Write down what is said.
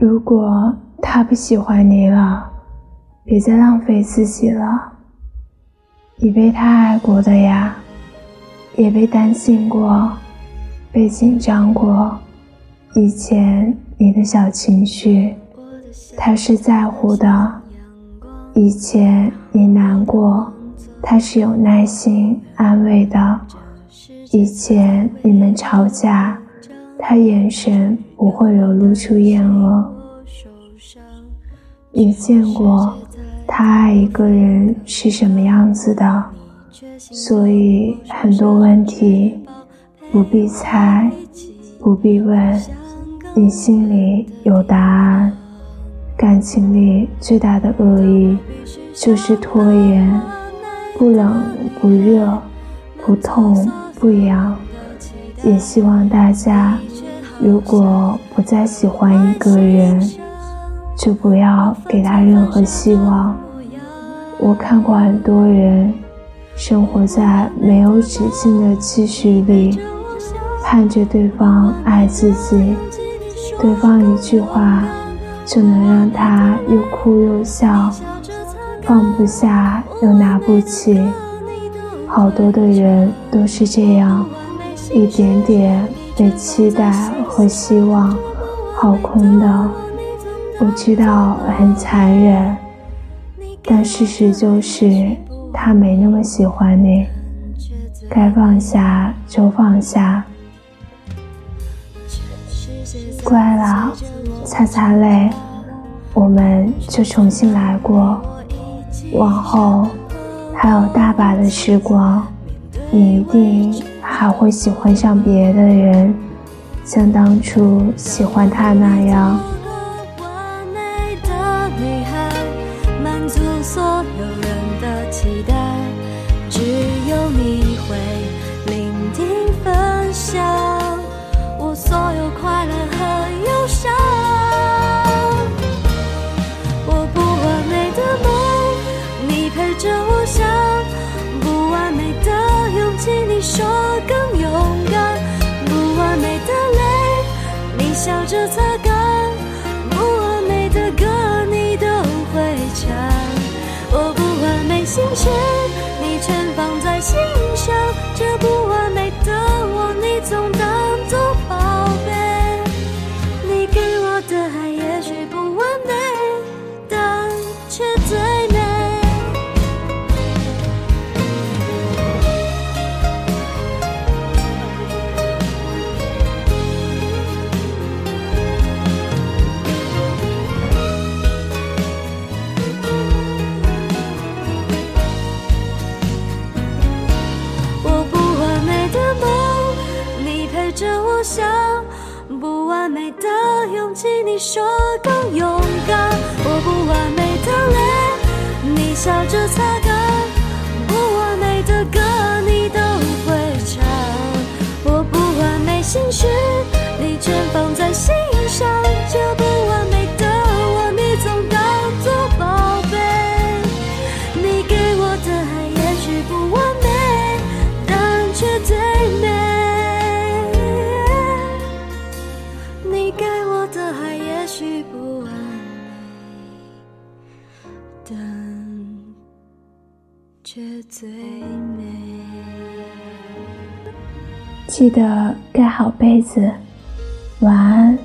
如果他不喜欢你了，别再浪费自己了。你被他爱过的呀，也被担心过，被紧张过。以前你的小情绪，他是在乎的。以前你难过，他是有耐心安慰的。以前你们吵架，他眼神不会流露出厌恶。你见过他爱一个人是什么样子的，所以很多问题不必猜，不必问。你心里有答案，感情里最大的恶意就是拖延，不冷不热，不痛不痒。也希望大家，如果不再喜欢一个人，就不要给他任何希望。我看过很多人，生活在没有止境的期许里，盼着对方爱自己。对方一句话就能让他又哭又笑，放不下又拿不起。好多的人都是这样，一点点被期待和希望耗空的。我知道很残忍，但事实就是他没那么喜欢你，该放下就放下。乖了，擦擦泪，我们就重新来过。往后还有大把的时光，你一定还会喜欢上别的人，像当初喜欢他那样。笑着擦干，我想，不完美的勇气你说更勇敢，我不完美的泪，你笑着擦干，不完美的歌你都会唱，我不完美心事，你全放我的爱。许不完美，但却最美。记得盖好被子，晚安。